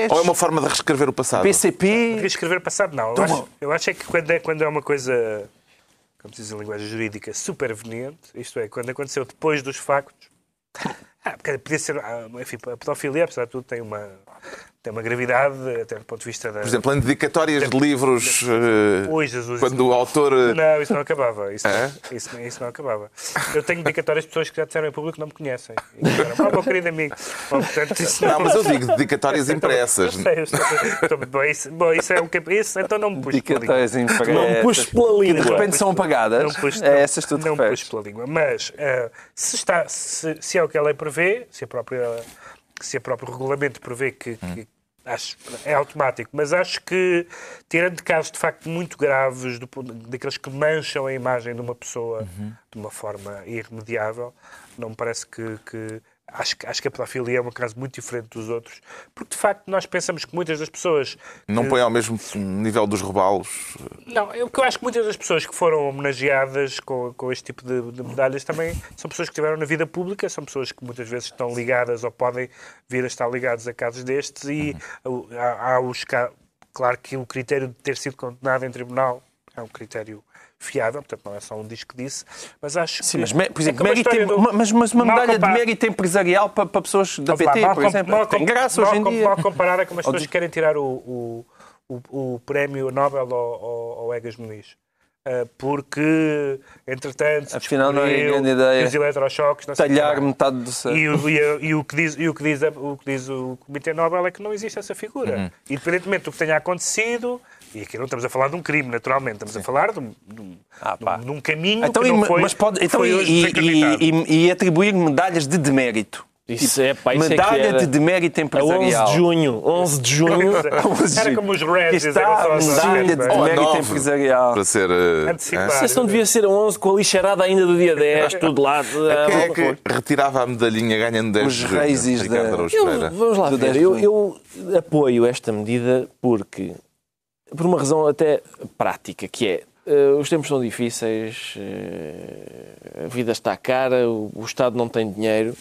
ou é uma forma de reescrever o passado? PCP. Reescrever o passado, não. Eu acho, eu acho é que quando é, quando é uma coisa como se diz em linguagem jurídica, superveniente, isto é, quando aconteceu depois dos factos. Ah, podia ser. Ah, enfim, a pedofilia, apesar de tudo, tem uma, tem uma gravidade, até do ponto de vista da. Por exemplo, em dedicatórias de livros. Eh, Oi, Jesus. Quando o autor. Eh, não, isso não acabava. Isso, é? isso, isso, não acabava. Eu tenho dedicatórias de pessoas que já disseram em público que não me conhecem. E disseram, oh, meu querido amigo. Bom, portanto, isso não... não, mas eu digo dedicatórias impressas. Sei, sei. Então, bom, isso, bom, isso é um. Isso, então não me puxo pela língua. Impressas. Não me puxo pela língua. De repente são apagadas. Não puxo, é essas tu Não me puxo pela língua. Mas uh, se, está, se, se é o que a lei prevê, se a própria se o próprio regulamento prevê que, hum. que, Acho, é automático, mas acho que, tirando casos de facto muito graves, do, daqueles que mancham a imagem de uma pessoa uhum. de uma forma irremediável, não me parece que, que Acho, acho que a pedofilia é um caso muito diferente dos outros, porque de facto nós pensamos que muitas das pessoas. Não que... põe ao mesmo nível dos rebalos? Não, eu, eu acho que muitas das pessoas que foram homenageadas com, com este tipo de, de, medalhas também são pessoas que estiveram na vida pública, são pessoas que muitas vezes estão ligadas ou podem vir a estar ligadas a casos destes e uhum. há, há os. Claro que o critério de ter sido condenado em tribunal é um critério fiável, portanto não é só um disco disse, mas acho Sim, que... mas, por exemplo, é mérito, do... mas, mas, uma medalha de mérito empresarial para, para pessoas da PT, lá, por exemplo, mal, tem graça hoje em dia. Mal comparada com as pessoas que querem tirar o, o, o, o prémio Nobel ao, ao, ao Egas Muniz ah, porque, entretanto, afinal não é grande ideia os eletrochoques, não talhar metade do céu. E, e, e, o que diz, e o que diz, o que diz o Comitê Nobel é que não existe essa figura. Uhum. Independentemente do que tenha acontecido, e aqui não estamos a falar de um crime, naturalmente, estamos a falar de um, de um, ah, de um caminho então, que não foi, mas pode, então, foi e, e, e, atribuir medalhas de demérito. Isso tipo, é, pá, isso medalha é de demérito empresarial. 11 de junho. 11 de junho. Era como os Reds. Está medalha de demérito empresarial. Para ser... Uh, é? não devia ser a 11 com a lixarada ainda do dia 10, tudo lá. Quem é que retirava a medalhinha ganhando 10 Os reis da... Eu, vamos lá ver. Eu, eu apoio esta medida porque por uma razão até prática, que é uh, os tempos são difíceis, uh, a vida está cara, o, o, Estado não tem dinheiro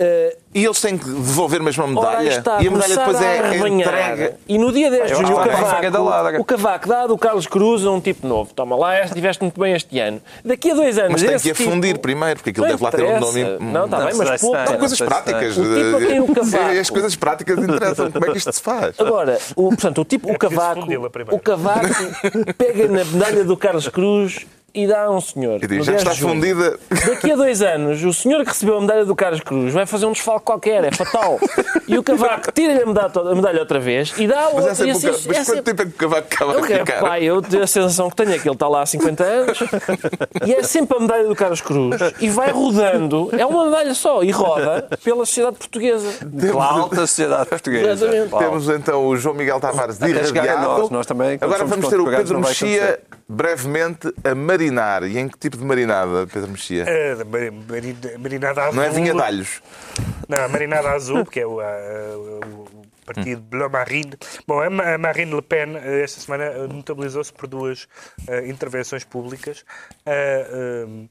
Uh, e eles têm que devolver mesmo a medalha. Está, e a medalha depois é entregue. E no dia 10 de julho, o Cavaco, o Cavaco dá do Carlos Cruz a um tipo novo. Toma lá, estiveste muito bem este ano. Daqui a dois anos. Mas tem que afundir tipo... primeiro, porque aquilo deve lá ter um nome. Não, está bem, mas pouco. São coisas práticas. O tipo a quem o Cavaco. As coisas práticas interessam. Como é que isto se faz? Agora, o, portanto, o tipo, o é Cavaco. O Cavaco pega na medalha do Carlos Cruz e dá a um senhor. E diz, já está fundida. Daqui a dois anos, o senhor que recebeu a medalha do Carlos Cruz vai fazer um desfalque qualquer, é fatal. E o Cavaco tira-lhe a medalha, a medalha outra vez e dá Mas, é sempre assim, Mas é quanto tempo é que o Cavaco acaba eu, ficar? Pai, eu tenho a sensação que tenho é que ele está lá há 50 anos e é sempre a medalha do Carlos Cruz e vai rodando, é uma medalha só, e roda pela sociedade portuguesa. Pela alta sociedade portuguesa. Exatamente. Temos então o João Miguel Tavares de irradiado. Nós, nós também, Agora vamos ter o Pedro Mexia brevemente a marinar. E em que tipo de marinada, Pedro Mexia? Uh, marinada azul. Não é vinha de alhos? Não, marinada azul, que é o, o partido Bleu Marine. Bom, a Marine Le Pen eh, esta semana eh, notabilizou-se por duas uh, intervenções públicas uh,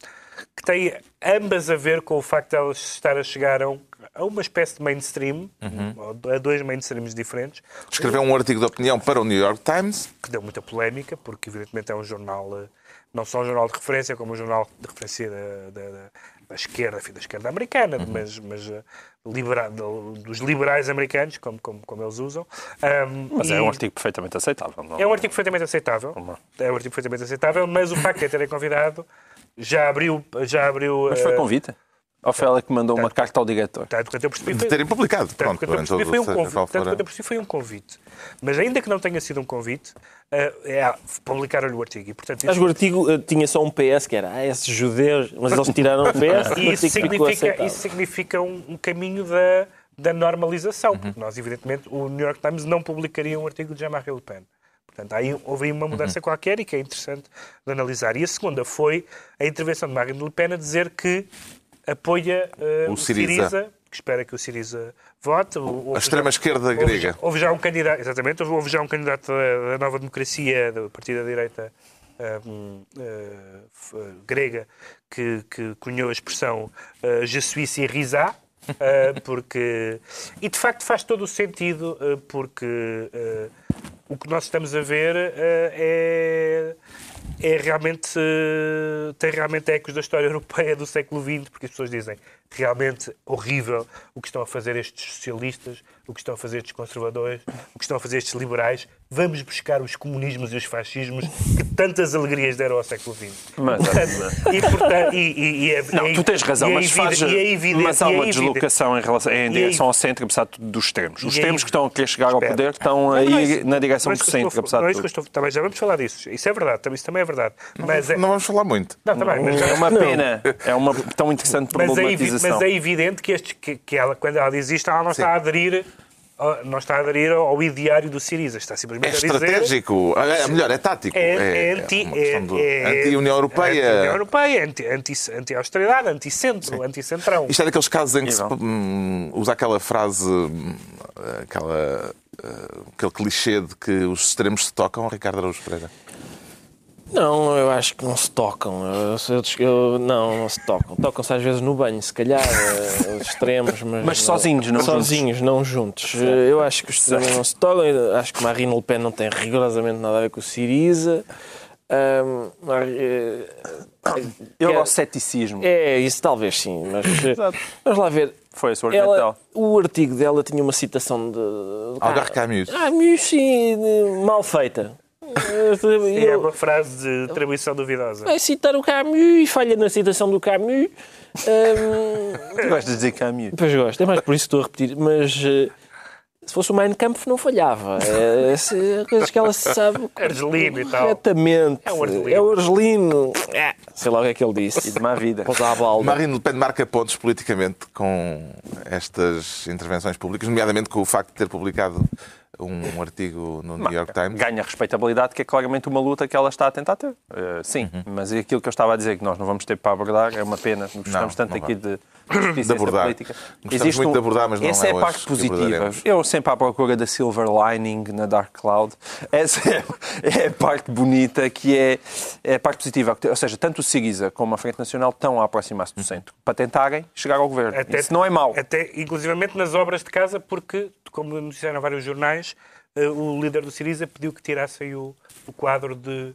que têm ambas a ver com o facto de elas estar a chegar a um a uma espécie de mainstream, uhum. a dois mainstreams diferentes. Escreveu um artigo de opinião para o New York Times. Que deu muita polémica, porque evidentemente é um jornal, eh, não só um jornal de referência, como um jornal de referência da, da, da esquerda, enfim, da esquerda americana, uhum. mas, mas eh, libera, dos liberais americanos, como, como, como eles usam. Um, mas é e... é um artigo perfeitamente aceitável. Não? É um artigo perfeitamente aceitável. É um artigo perfeitamente aceitável, mas o facto de terem convidado já abriu... Já abriu mas foi eh, convite? Ou ela que mandou uma carta ao diretor? Tanto quanto eu percebi, foi... De terem publicado. Pronto, tanto quanto eu percebi, foi um convite. Tanto quanto eu percebi, foi um convite. Mas ainda que não tenha sido um convite, uh, é, publicaram-lhe o artigo. E, portanto. Mas o artigo uh, tinha só um PS, que era ah, esses judeus, mas eles tiraram o PS e isso significa, isso significa um, um caminho da, da normalização, uhum. porque nós, evidentemente, o New York Times não publicaria um artigo de Jean-Marie Le Pen. Portanto, aí houve aí uma mudança uhum. qualquer e que é interessante de analisar. E a segunda foi a intervenção de Marine Le Pen a dizer que apoia uh, o, Siriza. Siriza, que espera que o Siriza vote. a extrema-esquerda grega. Houve, houve, já um candidato, exatamente, houve, já um candidato da, da Nova Democracia, do Partido da Direita uh, uh, grega, que, que cunhou a expressão uh, Je suis Syriza, porque... E, de facto, faz todo o sentido, porque o que nós estamos a ver é é realmente, tem realmente ecos da história europeia do século XX, porque as pessoas dizem realmente horrível o que estão a fazer estes socialistas, o que estão a fazer estes conservadores, o que estão a fazer estes liberais. Vamos buscar os comunismos e os fascismos que tantas alegrias deram ao século XX. Mas, portanto, e, portanto, e, e, é, não, tu tens razão, mas, faz, é evidente, mas há uma deslocação em, relação, em direção ao centro, apesar dos extremos. Os extremos que estão a querer chegar ao poder estão a ir na direção do centro, apesar de tudo. Também já vamos falar disso. Isso é verdade, isso também é verdade. Mas não, vamos falar muito. Não, também, mas, é uma pena. É uma tão interessante problematização. Mas é evidente que, estes, que, que ela, quando ela diz isto, ela não Sim. está a aderir não está a aderir ao ideário do Siriza. Está simplesmente é estratégico, a dizer... é melhor, é tático. É, é, é anti, é, é, anti-União Europeia. Anti-União Europeia, anti-austeridade, anti anti-centro, anti-centrão. Isto é daqueles casos em que se hum, usa aquela frase, hum, aquela, uh, aquele clichê de que os extremos se tocam, Ricardo Araújo Pereira. Não, eu acho que não se tocam. Eu, eu, eu não, não se tocam. Tocam-se às vezes no banho, se calhar, eh, os extremos, mas, mas sozinhos, não sozinhos, juntos. não juntos. Eu acho que os extremos não se tocam. Eu acho que Marine Le Pen não tem rigorosamente nada a ver com o Siriza. Um, eu gosto de ceticismo. É, isso talvez sim, mas vamos lá ver. Foi a sua ela, O artigo dela tinha uma citação de. de Albert Camus. Ah, Camus, sim, mal feita. Sim, é uma frase de atribuição duvidosa. Vai citar o Camus e falha na citação do Camus. Um... Tu gostas de dizer Camus? Pois gosto, é mais por isso que estou a repetir. Mas uh, se fosse o Mein Kampf não falhava. É, é, coisas que ela sabe. Argelino e tal. Corretamente. É o Argelino. É o Argelino. É, sei lá o que é que ele disse. E de má vida. Marine Le Pen marca pontos politicamente com estas intervenções públicas, nomeadamente com o facto de ter publicado um artigo no New York Times. Ganha respeitabilidade, que é claramente uma luta que ela está a tentar ter. Uh, sim, uhum. mas aquilo que eu estava a dizer que nós não vamos ter para abordar é uma pena. Gostamos tanto aqui de de abordar. política. Existe muito um... de abordar, mas não Essa é, é a parte positiva. Eu sempre à procura da silver lining na Dark Cloud. Essa é, é a parte bonita, que é, é a parte positiva. Ou seja, tanto o Siriza como a Frente Nacional estão a aproximar-se do centro para tentarem chegar ao governo. Até, Isso não é mau. Até, inclusivamente nas obras de casa, porque, como disseram vários jornais, eh, o líder do Siriza pediu que tirassem o, o quadro de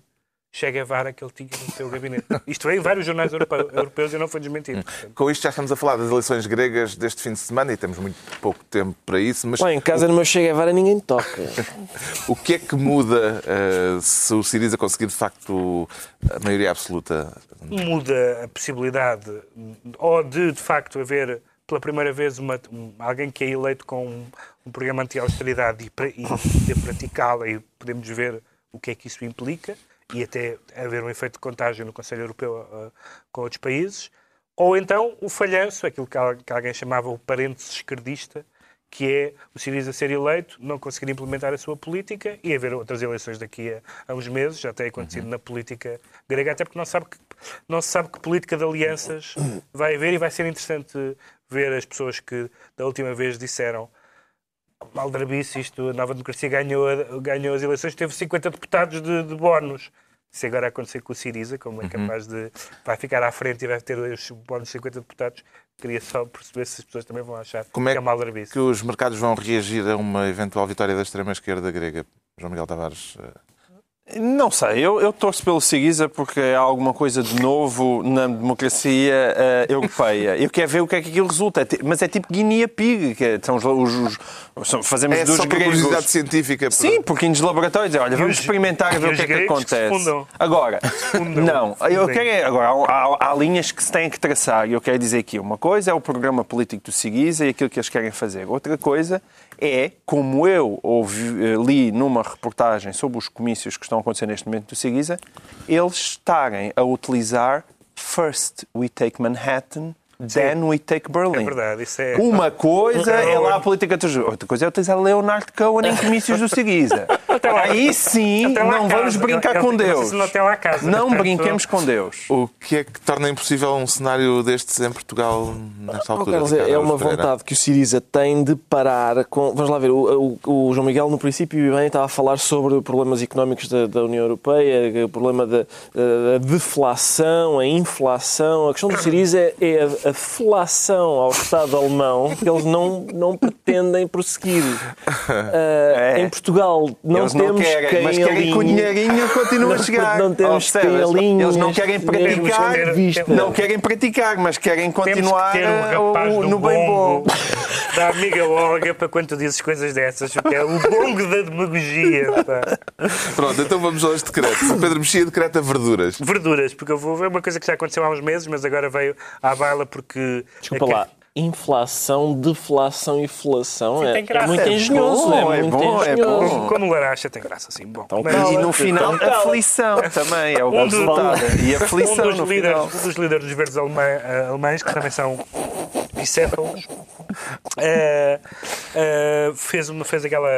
Che Guevara que ele tinha no seu gabinete. Isto veio em vários jornais europeus e não foi desmentido. Com isto já estamos a falar das eleições gregas deste fim de semana e temos muito pouco tempo para isso. Mas Bem, em casa no meu Che Guevara ninguém toca. o que é que muda uh, se o Siriza conseguir de facto a maioria absoluta? Muda a possibilidade ou de de facto haver pela primeira vez uma, um, alguém que é eleito com um, um programa anti-austeridade e, e, e praticá-la e podemos ver o que é que isso implica e até haver um efeito de contágio no Conselho Europeu uh, com outros países, ou então o falhanço, aquilo que, que alguém chamava o parênteses esquerdista, que é o Siriza ser eleito, não conseguir implementar a sua política e haver outras eleições daqui a, a uns meses, já tem acontecido uhum. na política grega, até porque não, sabe que, não se sabe que política de alianças vai haver e vai ser interessante ver as pessoas que da última vez disseram Aldrabice, isto, a Nova Democracia ganhou, ganhou as eleições, teve 50 deputados de, de bónus. Se agora acontecer com o Siriza, como é uhum. capaz de. vai ficar à frente e vai ter os bónus de 50 deputados, queria só perceber se as pessoas também vão achar como é que é uma aldrabice. que os mercados vão reagir a uma eventual vitória da extrema-esquerda grega? João Miguel Tavares. Não sei, eu, eu torço pelo Siriza porque é alguma coisa de novo na democracia uh, europeia. Eu quero ver o que é que aquilo resulta. É mas é tipo Guinea Pig, que é, são os, os, os fazemos é dos só gregos. curiosidade científica. Sim, porque nos laboratórios, olha, vamos experimentar e ver o que é que acontece. Agora, não, eu quero, agora há, há, há, linhas que se têm que traçar e eu quero dizer aqui, uma coisa é o programa político do Siriza e aquilo que eles querem fazer. Outra coisa é, como eu ouvi, eh, li numa reportagem sobre os comícios que estão a acontecer neste momento do Siriza, eles estarem a utilizar First We Take Manhattan Then we take Berlin. É verdade, isso é. Uma coisa é lá a política outra coisa é utilizar Leonard Cohen em comícios do Siriza. Aí sim, não vamos brincar com Deus. Não brinquemos com Deus. O que é que torna impossível um cenário destes em Portugal nesta altura? Carlos, é uma vontade que o Siriza tem de parar com. Vamos lá ver, o, o, o João Miguel no princípio bem estava a falar sobre problemas económicos da, da União Europeia, o problema da, da deflação, a inflação. A questão do Siriza é, é a felação ao Estado alemão que eles não, não pretendem prosseguir. Uh, é. Em Portugal não eles temos não querem, quem mas querem que o dinheirinho continue a chegar. Não temos oh, quem. Eles não querem praticar, não querem praticar, mas querem continuar um no, no bem bom. Da amiga Olga para quando tu dizes coisas dessas, porque é o bongo da demagogia. Pá. Pronto, então vamos aos decretos. O Pedro Mexia decreta verduras. Verduras, porque eu vou ver uma coisa que já aconteceu há uns meses, mas agora veio à baila porque. Desculpa lá inflação, deflação e inflação. É, é, muito engenhoso. É, bom, é, muito bom, engenhoso. É bom. Como laracha tem graça, assim. Bom, então, mas, e no final, então, aflição também é o um resultado. e aflição um dos, líderes, um dos líderes dos verdes alemães, que também são bicéfalos, uh, uh, fez, uma, fez aquela.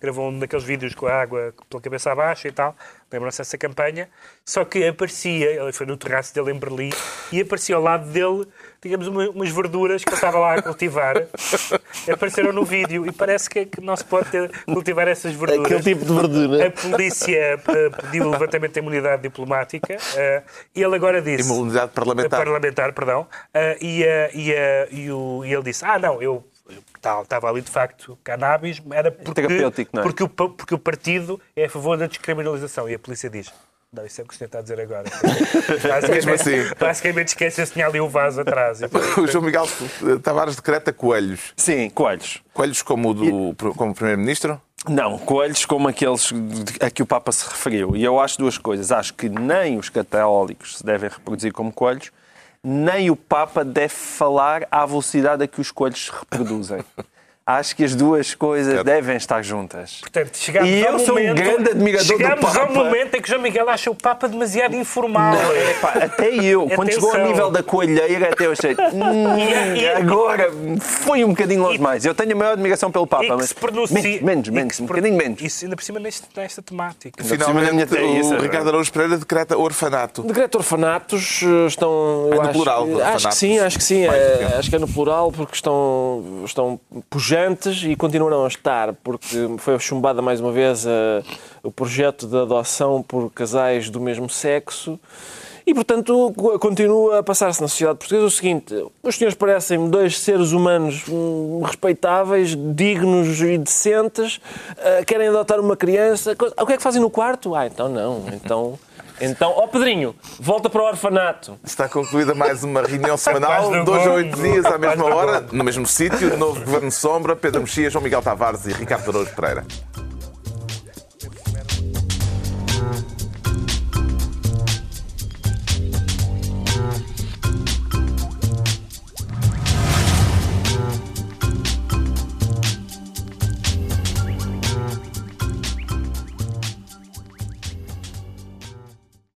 gravou um daqueles vídeos com a água pela cabeça abaixo e tal. Lembram-se dessa campanha? Só que aparecia, ele foi no terraço dele em Berlim, e aparecia ao lado dele, digamos, umas verduras que ele estava lá a cultivar. Apareceram no vídeo e parece que não se pode ter, cultivar essas verduras. Aquele tipo de verdura. A polícia uh, pediu o levantamento da imunidade diplomática uh, e ele agora disse. Imunidade parlamentar. Parlamentar, perdão. Uh, e, e, e, o, e ele disse: Ah, não, eu estava ali de facto cannabis, era porque, é? porque, o, porque o partido é a favor da descriminalização. E a polícia diz: não, isso é o que o senhor está a dizer agora. Basicamente, assim. basicamente esquece-se tinha ali o vaso atrás. o João Miguel Tavares decreta coelhos. Sim, coelhos. Coelhos como o do como Primeiro-Ministro? Não, coelhos como aqueles a que o Papa se referiu. E eu acho duas coisas. Acho que nem os católicos se devem reproduzir como coelhos, nem o Papa deve falar à velocidade a que os coelhos se reproduzem. Acho que as duas coisas devem estar juntas. Portanto, chegamos e eu sou momento, um grande admirador chegamos do Papa. ao momento em que João Miguel acha o Papa demasiado informal. Não, é, pá, até eu, Atenção. quando chegou ao nível da coelheira, até eu achei. Hum, agora foi um bocadinho longe e, mais. Eu tenho a maior admiração pelo Papa, mas. Pronuncia, menos, menos, menos um bocadinho menos. Isso ainda por cima nesta, nesta temática. Finalmente, o isso, Ricardo Araújo Pereira decreta orfanato. Decreta orfanatos, estão. É no acho, plural. Acho que sim, acho que sim. É, acho que é no plural porque estão, estão pujantes e continuarão a estar, porque foi chumbada mais uma vez a, o projeto de adoção por casais do mesmo sexo. E, portanto, continua a passar-se na sociedade portuguesa o seguinte: os senhores parecem dois seres humanos hum, respeitáveis, dignos e decentes, uh, querem adotar uma criança. O que é que fazem no quarto? Ah, então não. Então então, ó Pedrinho, volta para o orfanato. Está concluída mais uma reunião semanal, dois a oito dias à mesma hora, no mesmo sítio, novo Governo Sombra, Pedro Mexias, João Miguel Tavares e Ricardo Araújo Pereira.